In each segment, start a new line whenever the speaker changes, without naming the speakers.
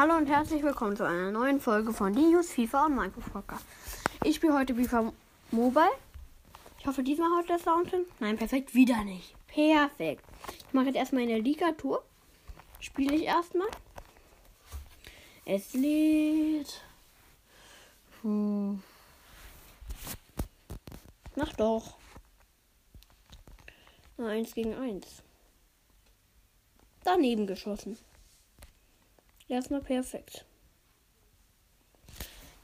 Hallo und herzlich willkommen zu einer neuen Folge von Dios FIFA und Minecraft Podcast. Ich spiele heute FIFA Mobile. Ich hoffe, diesmal haut der Sound hin. Nein, perfekt, wieder nicht. Perfekt. Ich mache jetzt erstmal in der Liga-Tour. Spiele ich erstmal. Es lädt. Hm. Mach doch. Na, eins gegen eins. Daneben geschossen. Erstmal perfekt.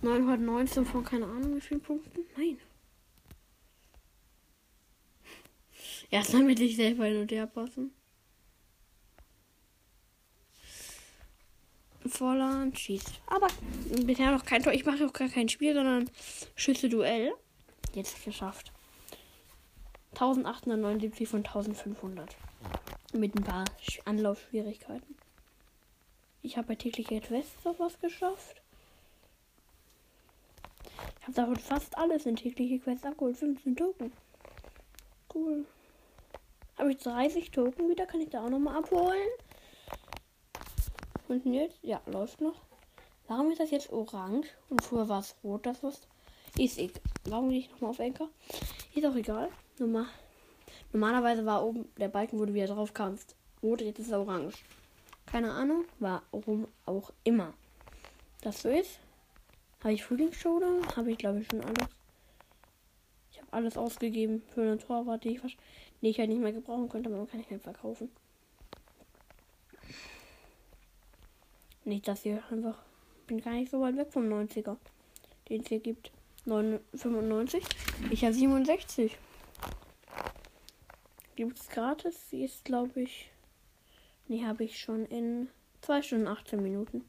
919 von keine Ahnung wie vielen Punkten. Nein. Erstmal mit sich selber hin und her passen. Volland schießt. Aber bisher noch kein Tor. Ich mache auch gar kein Spiel, sondern Schüsse Duell. Jetzt geschafft. 1879 von 1500. Mit ein paar Anlaufschwierigkeiten. Ich habe bei tägliche Quest noch was geschafft. Ich habe davon fast alles in tägliche Quest abgeholt. 15 Token. Cool. Habe ich 30 Token wieder? Kann ich da auch nochmal abholen? Und jetzt? Ja, läuft noch. Warum ist das jetzt orange? Und früher war es rot, das was. Ist egal. Warum gehe ich nochmal auf Enker? Ist auch egal. Normal. Normalerweise war oben, der Balken, wo du wieder drauf kamst, rot, jetzt ist er orange. Keine Ahnung, warum auch immer das so ist. Habe ich Frühlingsshow Habe ich glaube ich schon alles. Ich habe alles ausgegeben für eine Torwart, die ich, die ich halt nicht mehr gebrauchen könnte, aber man kann ich halt verkaufen. Nicht, dass hier einfach. Bin gar nicht so weit weg vom 90er, den es hier gibt. 95. Ich habe 67. Gibt es gratis? Sie ist, glaube ich. Nee, habe ich schon in 2 Stunden 18 Minuten.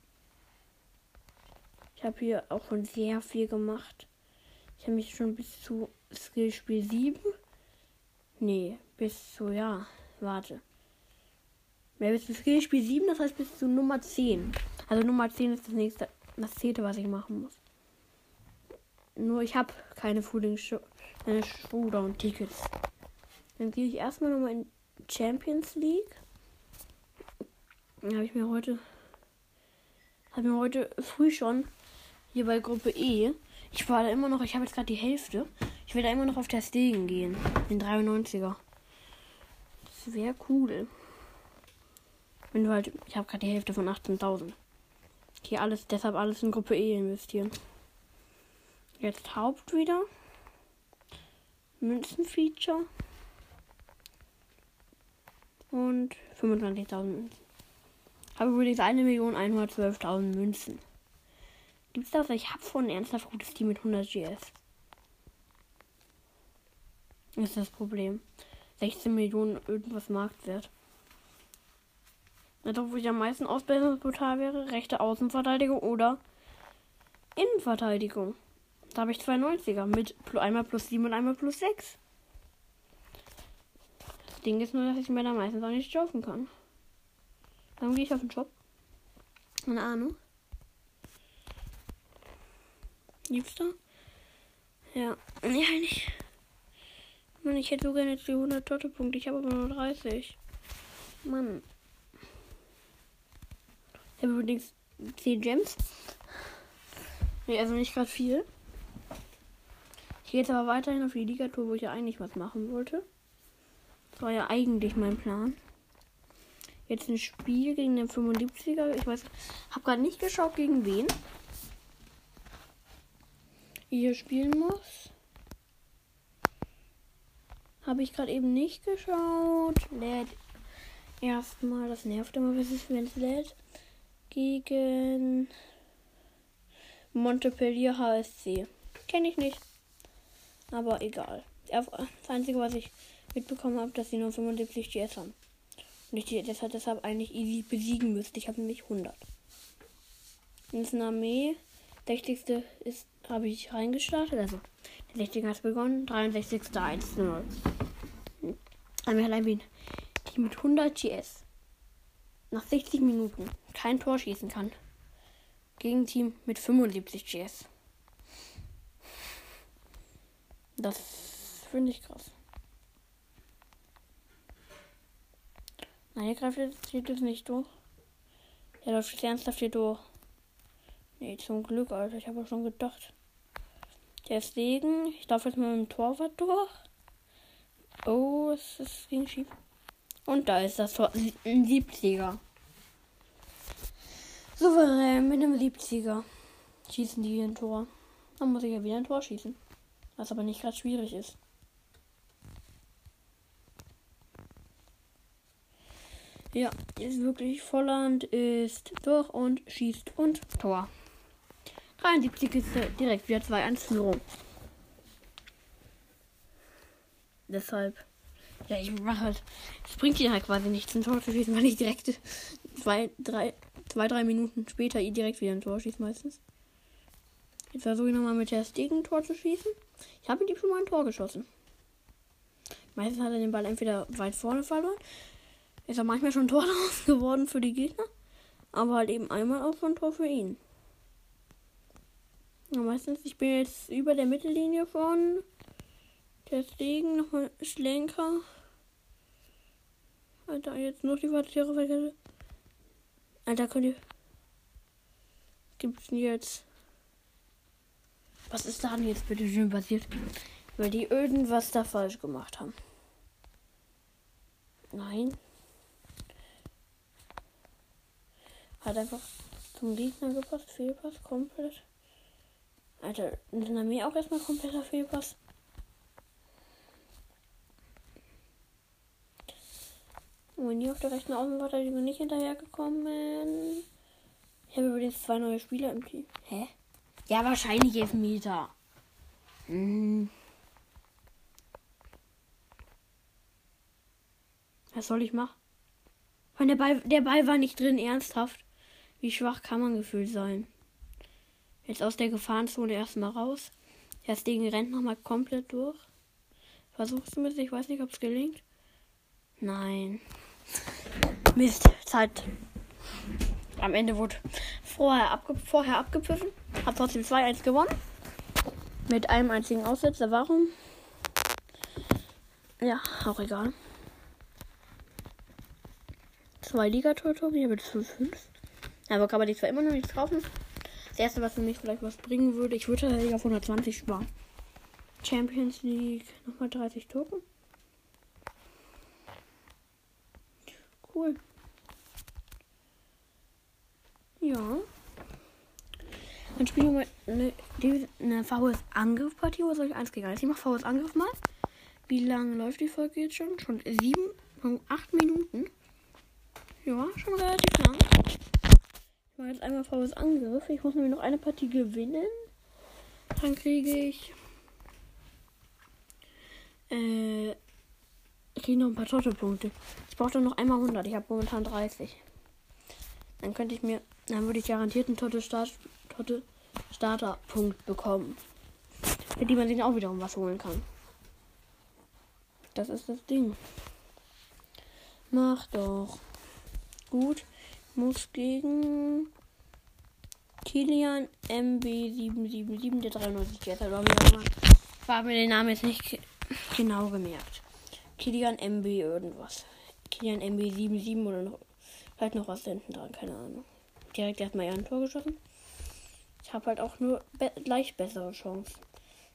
Ich habe hier auch schon sehr viel gemacht. Ich habe mich schon bis zu Skillspiel 7. Nee, bis zu, ja, warte. Ja, bis zu Skillspiel 7, das heißt bis zu Nummer 10. Also Nummer 10 ist das nächste, das zehnte, was ich machen muss. Nur ich habe keine Frühling Showdown-Tickets. Dann gehe ich erstmal nochmal in Champions League habe ich mir heute habe mir heute früh schon hier bei Gruppe E. Ich war da immer noch, ich habe jetzt gerade die Hälfte. Ich will da immer noch auf der Stegen gehen. Den 93er. Das wäre cool. Wenn du halt, ich habe gerade die Hälfte von 18.000. Hier alles, deshalb alles in Gruppe E investieren. Jetzt Haupt wieder. Münzenfeature. Und 25.000 Münzen. Habe übrigens 1.112.000 Münzen. Gibt's das? Ich habe von ernsthaft gutes Team mit 100 GS. Ist das Problem. 16 Millionen irgendwas Marktwert. Also, wo ich am meisten Ausbildungsportal wäre, rechte Außenverteidigung oder Innenverteidigung. Da habe ich 92er mit einmal plus 7 und einmal plus 6. Das Ding ist nur, dass ich mir da meistens auch nicht kaufen kann. Dann gehe ich auf den Shop. Keine Ahnung. Gibt's da? Ja. Nee, eigentlich. Mann, ich hätte so gerne jetzt die 100 Totte-Punkte. Ich habe aber nur 30. Mann. Ich habe übrigens 10 Gems. Nee, also nicht gerade viel. Ich gehe jetzt aber weiterhin auf die Liga-Tour, wo ich ja eigentlich was machen wollte. Das war ja eigentlich mein Plan. Jetzt ein Spiel gegen den 75er. Ich weiß, habe gerade nicht geschaut, gegen wen. Hier spielen muss. Habe ich gerade eben nicht geschaut. Lädt erstmal. Das nervt immer, wenn es lädt. Gegen Montpellier HSC. Kenne ich nicht. Aber egal. Das Einzige, was ich mitbekommen habe, dass sie nur 75 GS haben. Und ich die deshalb, deshalb eigentlich easy besiegen müsste. Ich habe nämlich 100. Das ist eine Armee. 60. ist, habe ich reingestartet. Also, der 60. hat begonnen. 63. 1 0. Haben wir allein die mit 100 GS nach 60 Minuten kein Tor schießen kann. Gegen Team mit 75 GS. Das finde ich krass. Nein, hier greift jetzt, es nicht durch. Er läuft ernsthaft hier durch. Nee, zum Glück, Alter. Ich habe schon gedacht. Deswegen, ich darf jetzt mal mit dem Torwart durch. Oh, es, es ging schief. Und da ist das Tor. Ein 70er. Souverän mit einem 70er. Schießen die ein Tor. Dann muss ich ja wieder ein Tor schießen. Was aber nicht gerade schwierig ist. Ja, ist wirklich Volland ist durch und schießt und Tor. 73 ist direkt wieder 2-1 Führung. Deshalb. Ja, ich mache halt. Es bringt ihn halt quasi nichts, ein Tor zu schießen, weil ich direkt zwei, drei, zwei, drei Minuten später ihn direkt wieder ein Tor schießt meistens. Jetzt versuche ich nochmal mit der Stegen ein Tor zu schießen. Ich habe ihm schon mal ein Tor geschossen. Meistens hat er den Ball entweder weit vorne verloren. Ist er manchmal schon Tor geworden für die Gegner. Aber halt eben einmal auch schon Tor für ihn. Ja, meistens, ich bin jetzt über der Mittellinie von Deswegen nochmal Schlenker. Alter, jetzt noch die Quartiere verkette. Alter, könnt ihr. Gibt's denn jetzt. Was ist da denn jetzt bitte schön passiert? Weil die irgendwas da falsch gemacht haben. Nein. Hat einfach zum Gegner gepasst. Fehlpass komplett. Alter, in der Armee auch erstmal kompletter Fehlpass. Und hier auf der rechten Außenverteidigung nicht hinterhergekommen. Ich habe übrigens zwei neue Spieler im Team. Hä? Ja, wahrscheinlich Elfmeter. Hm. Was soll ich machen? Der Ball, der Ball war nicht drin, ernsthaft. Wie schwach kann man gefühlt sein? Jetzt aus der Gefahrenzone erstmal raus. Das Ding rennt nochmal komplett durch. Versuchst du mit, ich weiß nicht, ob es gelingt. Nein. Mist, Zeit. Am Ende wurde vorher, abge vorher abgepfiffen. Hat trotzdem 2-1 gewonnen. Mit einem einzigen Aussetzer. Warum? Ja, auch egal. Zwei Ligatore, hier mit 5-5. Aber kann man die zwar immer noch nicht kaufen. Das erste, was für mich vielleicht was bringen würde, ich würde tatsächlich auf 120 sparen. Champions League, nochmal 30 Token. Cool. Ja. Dann spielen wir mal eine, eine VS-Angriff-Partie oder soll ich 1 gegen 1? Ich mache VS-Angriff mal. Wie lange läuft die Folge jetzt schon? Schon 7, 8 Minuten. Ja, schon relativ lang. Ich mache jetzt einmal VS-Angriff. Ich muss nämlich noch eine Partie gewinnen. Dann kriege ich. Äh. Ich kriege noch ein paar Totte-Punkte. Ich brauche noch einmal 100. Ich habe momentan 30. Dann könnte ich mir, dann würde ich garantiert einen Totte, Start, Totte Starter-Punkt bekommen. Für die man sich auch wiederum was holen kann. Das ist das Ding. Mach doch. Gut. Muss gegen Kilian MB777, der 93 jetzt hat. War mir den Namen jetzt nicht genau gemerkt. Kilian MB irgendwas. Kilian MB77 oder noch, halt noch was hinten dran, keine Ahnung. Direkt erstmal ein Tor geschossen. Ich habe halt auch nur be leicht bessere Chancen.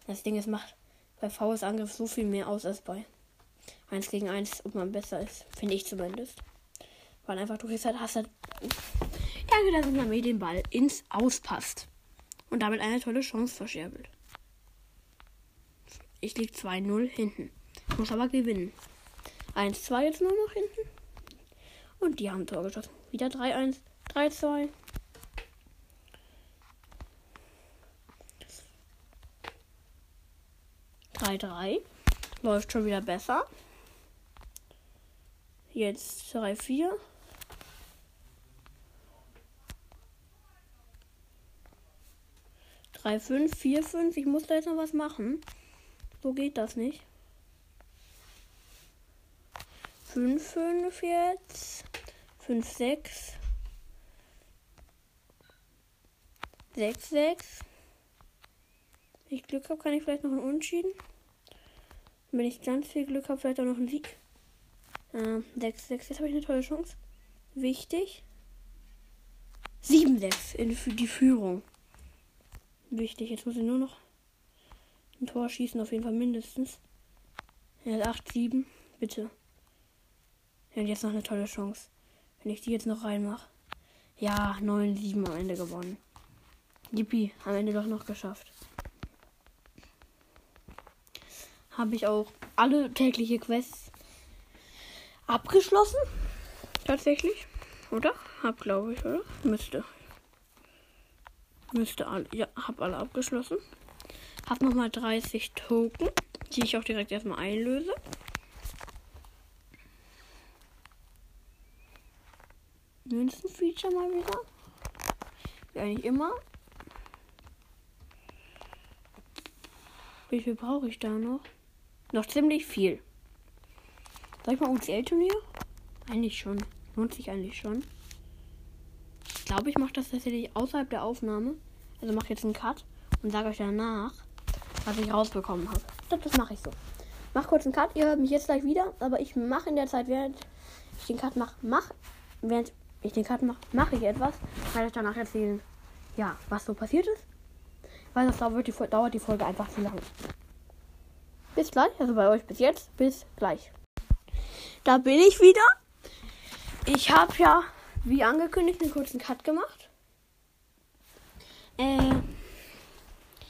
Das Ding ist, macht bei VS Angriff so viel mehr aus als bei 1 gegen 1, ob man besser ist. Finde ich zumindest. Weil einfach du jetzt halt hast halt. Danke, dass mir den Ball ins Auspasst. Und damit eine tolle Chance verscherbelt. Ich liege 2-0 hinten. Muss aber gewinnen. 1-2 jetzt nur noch hinten. Und die haben Tor geschossen. Wieder 3-1. 3-2. Drei, drei. Läuft schon wieder besser. Jetzt 3, 4. Drei, fünf, vier, fünf. Ich muss da jetzt noch was machen. So geht das nicht. 5, 5 jetzt. 5, 6. 6, 6. Wenn ich Glück habe, kann ich vielleicht noch einen Unschieden. Wenn ich ganz viel Glück habe, vielleicht auch noch einen Sieg. Ähm, 6, 6. Jetzt habe ich eine tolle Chance. Wichtig. 7, 6 in die Führung. Wichtig, jetzt muss ich nur noch ein Tor schießen, auf jeden Fall mindestens. Hat 8, 7. Bitte. Er jetzt noch eine tolle Chance. Wenn ich die jetzt noch reinmache. Ja, 9, 7 am Ende gewonnen. Yippie, am Ende doch noch geschafft. Habe ich auch alle tägliche Quests abgeschlossen. Tatsächlich. Oder? Hab, glaube ich, oder? Müsste. Müsste alle. Ja, hab alle abgeschlossen. Hab nochmal 30 Token, die ich auch direkt erstmal einlöse. Münzen-Feature mal wieder. Wie eigentlich immer. Wie viel brauche ich da noch? Noch ziemlich viel. Soll ich mal UCL-Turnier? Eigentlich schon. Lohnt sich eigentlich schon. Glaube, ich mache das tatsächlich außerhalb der Aufnahme. Also mache jetzt einen Cut und sage euch danach, was ich rausbekommen habe. Ich glaube, das mache ich so. Mach kurz einen Cut. Ihr hört mich jetzt gleich wieder, aber ich mache in der Zeit, während ich den Cut mache, mach, während ich den Cut mache, mache ich etwas. Werde ich danach erzählen, ja, was so passiert ist. Weil das dauert die, dauert die Folge einfach zu lang. Bis gleich, also bei euch bis jetzt. Bis gleich. Da bin ich wieder. Ich habe ja, wie angekündigt, einen kurzen Cut gemacht. Äh,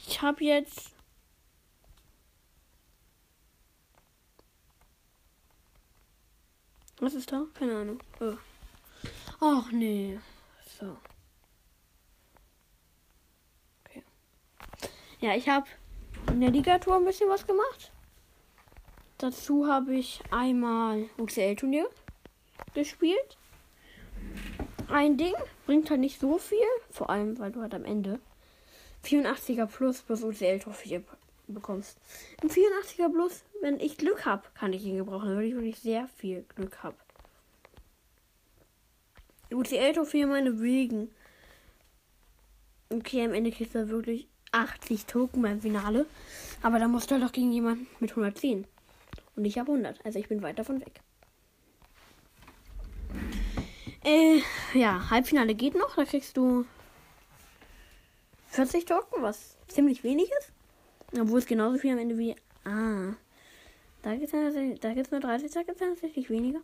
ich habe jetzt Was ist da? Keine Ahnung. Oh. Ach nee. So. Okay. Ja, ich habe in der Ligatur ein bisschen was gemacht. Dazu habe ich einmal UCL-Turnier gespielt. Ein Ding bringt halt nicht so viel, vor allem weil du halt am Ende 84er plus plus UCL-Trophäe bekommst. Im 84er plus, wenn ich Glück habe, kann ich ihn gebrauchen, wenn ich wirklich sehr viel Glück habe. UCL-Trophäe meinetwegen. Okay, am Ende kriegst du wirklich 80 Token beim Finale. Aber da musst du halt auch gegen jemanden mit 110. Und ich habe 100. Also ich bin weit davon weg. Äh, ja, Halbfinale geht noch. Da kriegst du 40 Token, was ziemlich wenig ist. Obwohl es genauso viel am Ende wie. Ah. Da gibt es da gibt's nur 30, da gibt es tatsächlich weniger.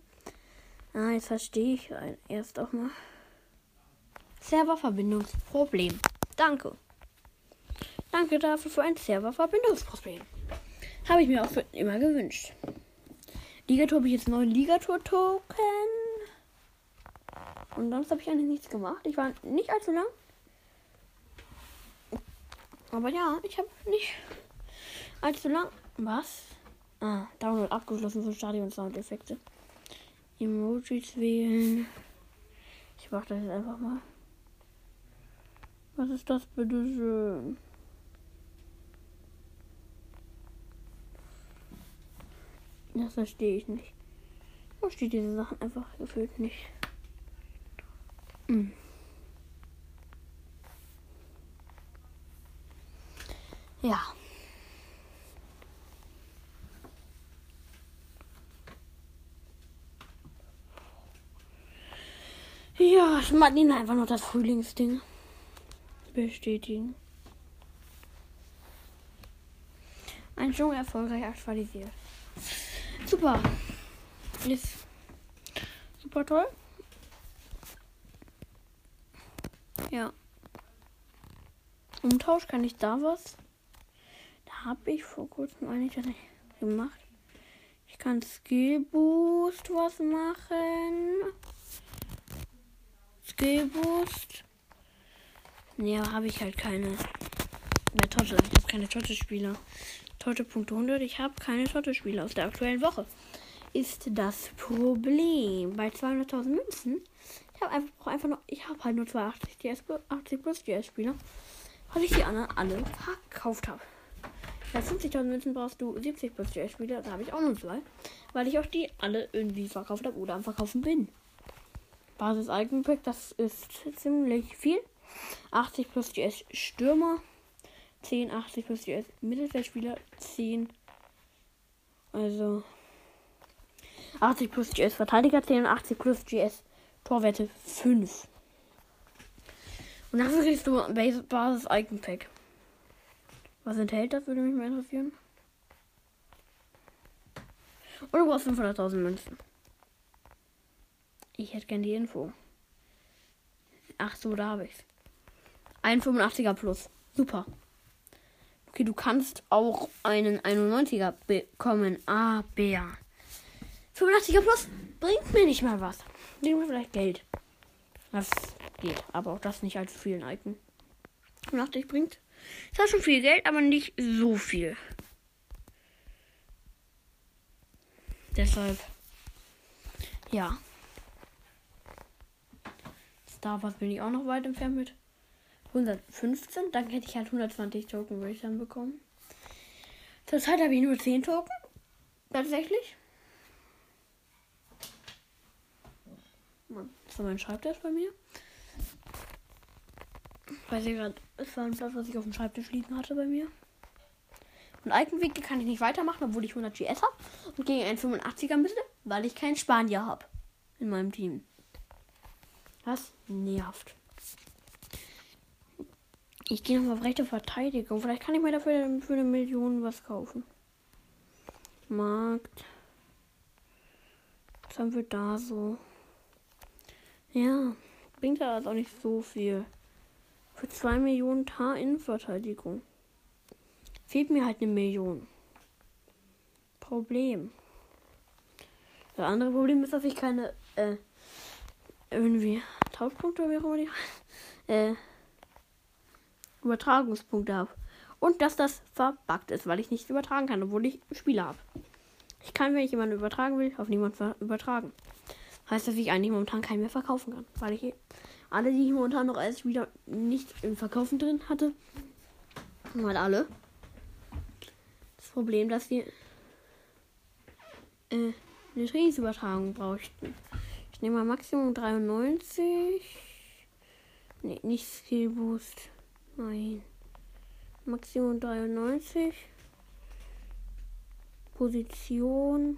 Ah, jetzt verstehe ich erst auch mal. Serververbindungsproblem. Danke. Danke dafür für ein Serververbindungsproblem. Habe ich mir auch für immer gewünscht. Ligatur habe ich jetzt neun Ligatur-Token. Und sonst habe ich eigentlich nichts gemacht. Ich war nicht allzu lang. Aber ja, ich habe nicht allzu lang. Was? Ah, Download abgeschlossen für Stadion-Soundeffekte. Emojis wählen. Ich mache das jetzt einfach mal. Was ist das bitte schön? Das verstehe ich nicht. Ich verstehe diese Sachen einfach gefühlt nicht. Ja. Ja, ich mag ihn einfach noch das Frühlingsding bestätigen. Ein Show erfolgreich aktualisiert. Super. Ist super toll. Ja. Umtausch kann ich da was. Da habe ich vor kurzem eigentlich gemacht. Ich kann Skill Boost was machen. Skill Boost. Nee, aber habe ich halt keine. Mehr Totte. Ich habe keine Totte-Spieler. Torte-Punkte 100. Ich habe keine Torte-Spiele aus der aktuellen Woche. Ist das Problem. Bei 200.000 Münzen. Ich habe einfach, einfach noch. Ich habe halt nur 82 DS, 80 plus DS-Spieler. Weil ich die anderen alle verkauft habe. Bei 50.000 Münzen brauchst du 70 plus DS-Spieler. Da habe ich auch nur zwei. Weil ich auch die alle irgendwie verkauft habe oder am Verkaufen bin. Basis Algenpack, das ist ziemlich viel. 80 plus DS Stürmer. 10, 80 plus GS Mittelfeldspieler, 10. Also 80 plus GS Verteidiger, 10 und 80 plus GS Torwette 5. Und dafür kriegst du Basis Icon Pack. Was enthält das, würde mich mal interessieren. Und du brauchst 500.000 Münzen. Ich hätte gerne die Info. Ach so, da habe ich's. Ein 85er plus. Super. Okay, du kannst auch einen 91er bekommen. Aber 85er plus bringt mir nicht mal was. Nehmen wir vielleicht Geld. Das geht, aber auch das nicht allzu vielen Icon. 85 bringt zwar schon viel Geld, aber nicht so viel. Deshalb, ja. Star Wars bin ich auch noch weit entfernt mit 115. Dann hätte ich halt 120 Token, würde ich dann bekommen. Zurzeit habe ich nur 10 Token. Tatsächlich. Das war mein Schreibtisch bei mir. Weiß ich gerade, es war ein Platz, was ich auf dem Schreibtisch liegen hatte bei mir. Und Alpenwinkel kann ich nicht weitermachen, obwohl ich 100 GS habe. Und gegen einen 85er müsste, weil ich keinen Spanier habe. In meinem Team. Das nervt. Ich gehe nochmal auf rechte Verteidigung. Vielleicht kann ich mir dafür für eine Million was kaufen. Markt. Was haben wir da so? Ja, bringt da auch nicht so viel. Für 2 Millionen Tar Innenverteidigung. Fehlt mir halt eine Million. Problem. Das andere Problem ist, dass ich keine, äh, irgendwie Tauschpunkte wie auch immer die äh, Übertragungspunkte habe. Und dass das verbuggt ist, weil ich nicht übertragen kann, obwohl ich Spieler habe. Ich kann, wenn ich jemanden übertragen will, auf niemanden übertragen. Heißt, dass ich eigentlich momentan keinen mehr verkaufen kann. Weil ich alle, die ich momentan noch als Spieler nicht im Verkaufen drin hatte, mal alle. Das Problem, dass wir äh, eine Trainingsübertragung bräuchten. Ich nehme mal Maximum 93. Nee, nicht Skill Boost. Nein. Maximum 93. Position.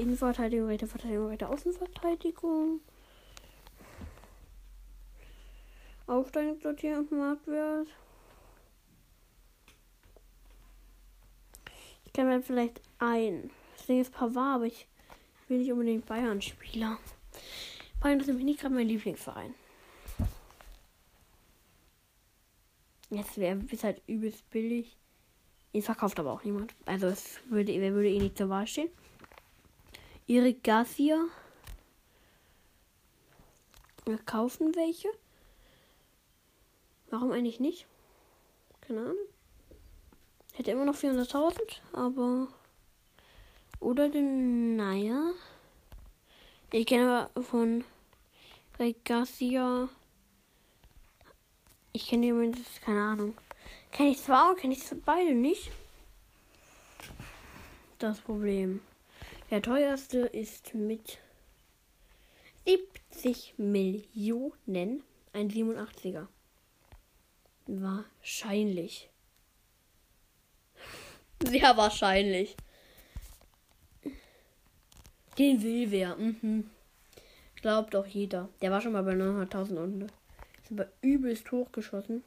Innenverteidigung, rechte Verteidigung, rechte Außenverteidigung. Aufsteigen sortieren und Marktwert. Ich kann mir vielleicht ein. Das Ding ist Pavard, aber ich will nicht unbedingt Bayern-Spieler. Bayern ist nämlich nicht gerade mein Lieblingsverein. Jetzt wäre es halt übelst billig. Ihn verkauft aber auch niemand. Also es würde, wer würde eh nicht zur Wahl stehen. Erik Garcia. Wir kaufen welche. Warum eigentlich nicht? Keine Ahnung. Hätte immer noch 400.000, aber. Oder den. Naja. Ich kenne aber von Erik Garcia. Ich kenne jemanden, keine Ahnung. Kenne ich zwar, kenne ich beide nicht. Das Problem. Der teuerste ist mit 70 Millionen ein 87er. Wahrscheinlich. Sehr wahrscheinlich. Den will wer. Mhm. Glaubt doch jeder. Der war schon mal bei 900.000 unten. Ist aber übelst hochgeschossen.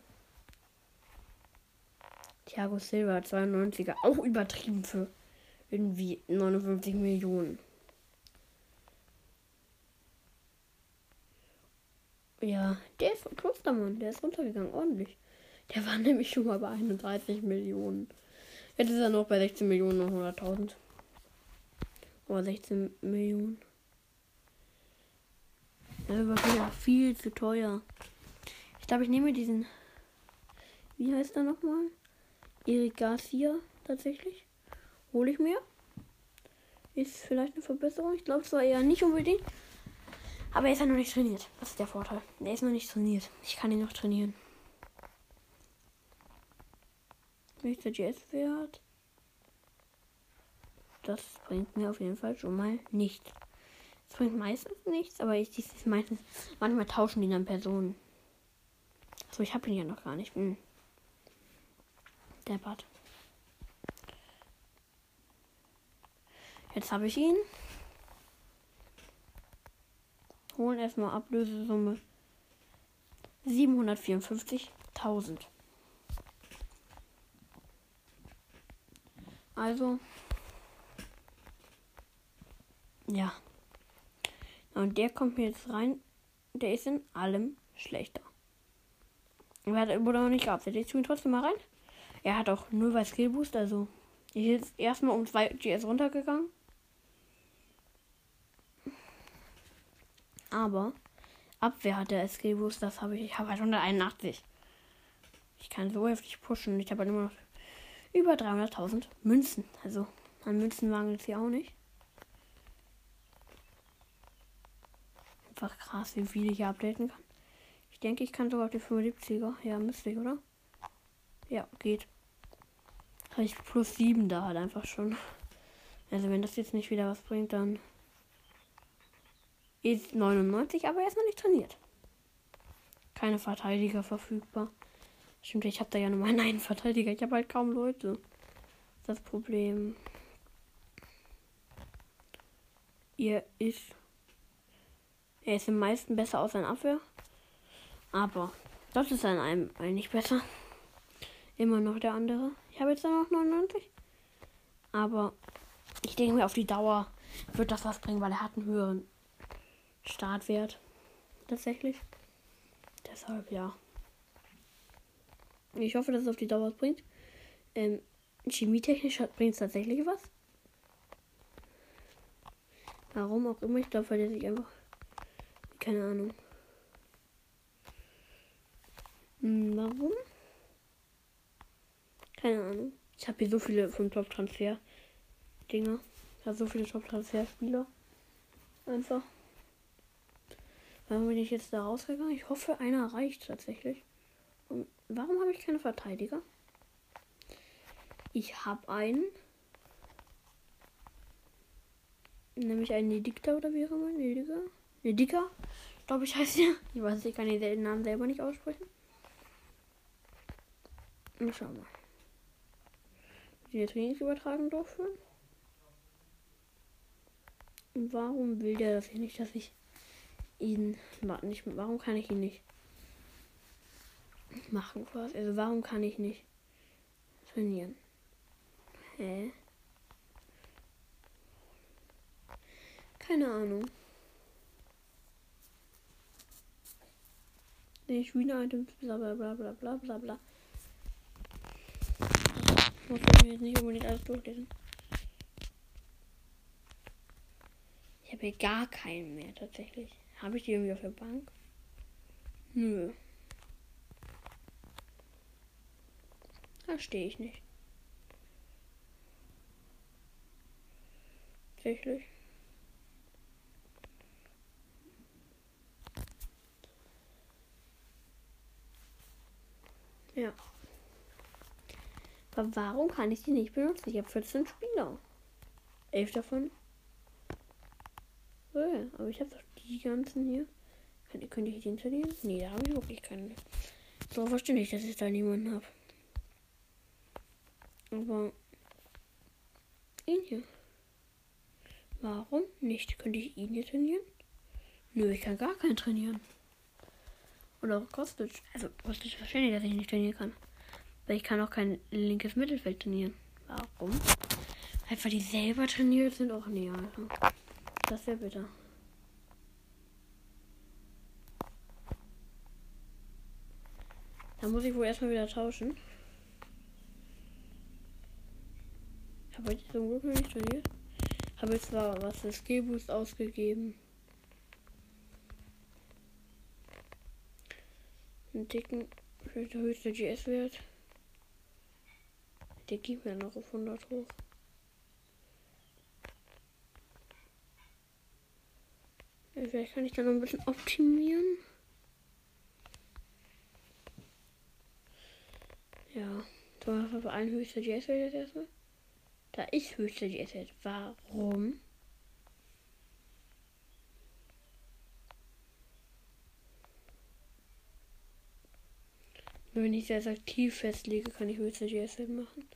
Thiago Silva 92er. Auch übertrieben für irgendwie 59 Millionen. Ja, der ist Klostermann, der ist runtergegangen, ordentlich. Der war nämlich schon mal bei 31 Millionen. Jetzt ist er noch bei 16 Millionen und 100.000. Oder 16 Millionen. Das war wieder viel zu teuer. Ich glaube, ich nehme diesen. Wie heißt er nochmal? Erik Garcia tatsächlich hole ich mir. Ist vielleicht eine Verbesserung. Ich glaube zwar eher nicht unbedingt. Aber er ist ja noch nicht trainiert. Das ist der Vorteil. Er ist noch nicht trainiert. Ich kann ihn noch trainieren. Nächster GS-Wert. Das bringt mir auf jeden Fall schon mal nichts. Das bringt meistens nichts, aber ich ist meistens. Manchmal tauschen die dann Personen. So, ich habe ihn ja noch gar nicht. Hm. Der Bad. Jetzt habe ich ihn. Holen erstmal Ablösesumme 754.000. Also. Ja. Und der kommt mir jetzt rein. Der ist in allem schlechter. Er wurde noch nicht geupdatet. Ich tue ihn trotzdem mal rein. Er hat auch 0 bei Skill Boost, also. Ich jetzt erstmal um 2 GS runtergegangen. Aber Abwehr hat der Skill Boost, das habe ich. Ich habe halt 181. Ich kann so heftig pushen. Ich habe halt immer noch über 300.000 Münzen. Also an Münzen mangelt es hier auch nicht. Einfach krass, wie viel ich hier updaten kann. Ich denke, ich kann sogar auf die 75er. Ja, müsste ich, oder? Ja, geht. Habe ich plus 7 da halt einfach schon. Also wenn das jetzt nicht wieder was bringt, dann ist 99, aber er ist noch nicht trainiert. Keine Verteidiger verfügbar. Stimmt, ich habe da ja nur meinen einen Verteidiger. Ich habe halt kaum Leute. Das Problem. Ihr ist. Er ist im meisten besser aus seiner Abwehr. Aber das ist an einem eigentlich besser. Immer noch der andere. Ich habe jetzt noch 99. Aber ich denke mir, auf die Dauer wird das was bringen, weil er hat einen höheren Startwert. Tatsächlich. Deshalb ja. Ich hoffe, dass es auf die Dauer was bringt. Ähm, chemietechnisch bringt es tatsächlich was. Warum auch immer. Ich glaube, weil der sich einfach. Keine Ahnung. Hm, warum? Keine Ahnung. Ich habe hier so viele von Top-Transfer-Dinger. Ich habe so viele Top-Transfer-Spieler. Einfach. Warum bin ich jetzt da rausgegangen? Ich hoffe, einer reicht tatsächlich. Und warum habe ich keine Verteidiger? Ich habe einen. Nämlich einen Nedikta oder wie auch immer. Nedika. Nedika. Glaube ich heißt der. Ich weiß, ich kann den Namen selber nicht aussprechen. Und schau mal. Die Trainingsübertragung durchführen. Und warum will der das hier nicht, dass ich ihn nicht. Warum kann ich ihn nicht? machen quasi. Also warum kann ich nicht trainieren? Hä? Keine Ahnung. Nee, Items, bla bla bla bla bla bla bla. Muss ich mir jetzt nicht unbedingt alles durchlesen. Ich habe hier gar keinen mehr tatsächlich. Habe ich die irgendwie auf der Bank? Nö. Verstehe ich nicht. Tatsächlich. Ja. Aber warum kann ich die nicht benutzen? Ich habe 14 Spieler. Elf davon. Oh aber ich habe die ganzen hier. Könnte ich die installieren? Nee, da habe ich wirklich keine. So verstehe ich, dass ich da niemanden habe. Aber ihn hier. Warum nicht? Könnte ich ihn hier trainieren? Nö, ich kann gar keinen trainieren. Oder auch Kostic. Also Kostic verstehe ich, dass ich nicht trainieren kann. Weil ich kann auch kein linkes Mittelfeld trainieren. Warum? Einfach die selber trainiert sind auch näher. Also. Das wäre bitter. Da muss ich wohl erstmal wieder tauschen. Habe ich zum Glück noch nicht trainiert. Habe jetzt zwar was für Skillboost ausgegeben. Einen dicken, der höchste GS-Wert. Der gibt mir noch auf 100 hoch. Vielleicht kann ich da noch ein bisschen optimieren. Ja, so auf allen höchste GS-Wert erstmal. Da ich höchste GS Warum? Wenn ich das aktiv festlege, kann ich höchste GS machen.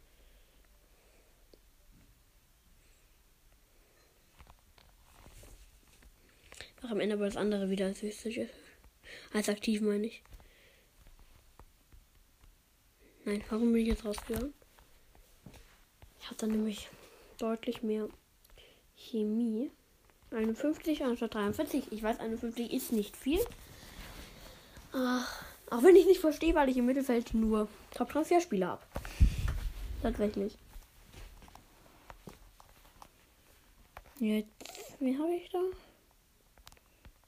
Ach, am Ende aber das andere wieder als höchste GS. Als aktiv meine ich. Nein, warum bin ich jetzt rausgegangen? Ich dann nämlich deutlich mehr Chemie. 51 anstatt 43. Ich weiß, 51 ist nicht viel. Ach, auch wenn ich nicht verstehe, weil ich im Mittelfeld nur Top-Transferspieler habe. Tatsächlich. Jetzt, wie habe ich da?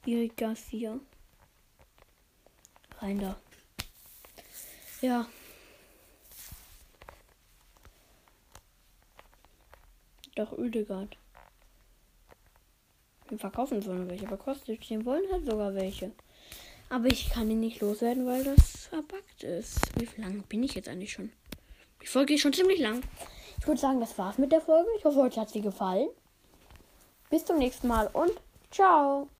Erik Garcia. Rein da. Ja. Doch Ödegard. Wir verkaufen sollen welche, aber kostet den wollen halt sogar welche. Aber ich kann ihn nicht loswerden, weil das verbuggt ist. Wie lang bin ich jetzt eigentlich schon? Die Folge ist schon ziemlich lang. Ich würde sagen, das war's mit der Folge. Ich hoffe, euch hat sie gefallen. Bis zum nächsten Mal und ciao.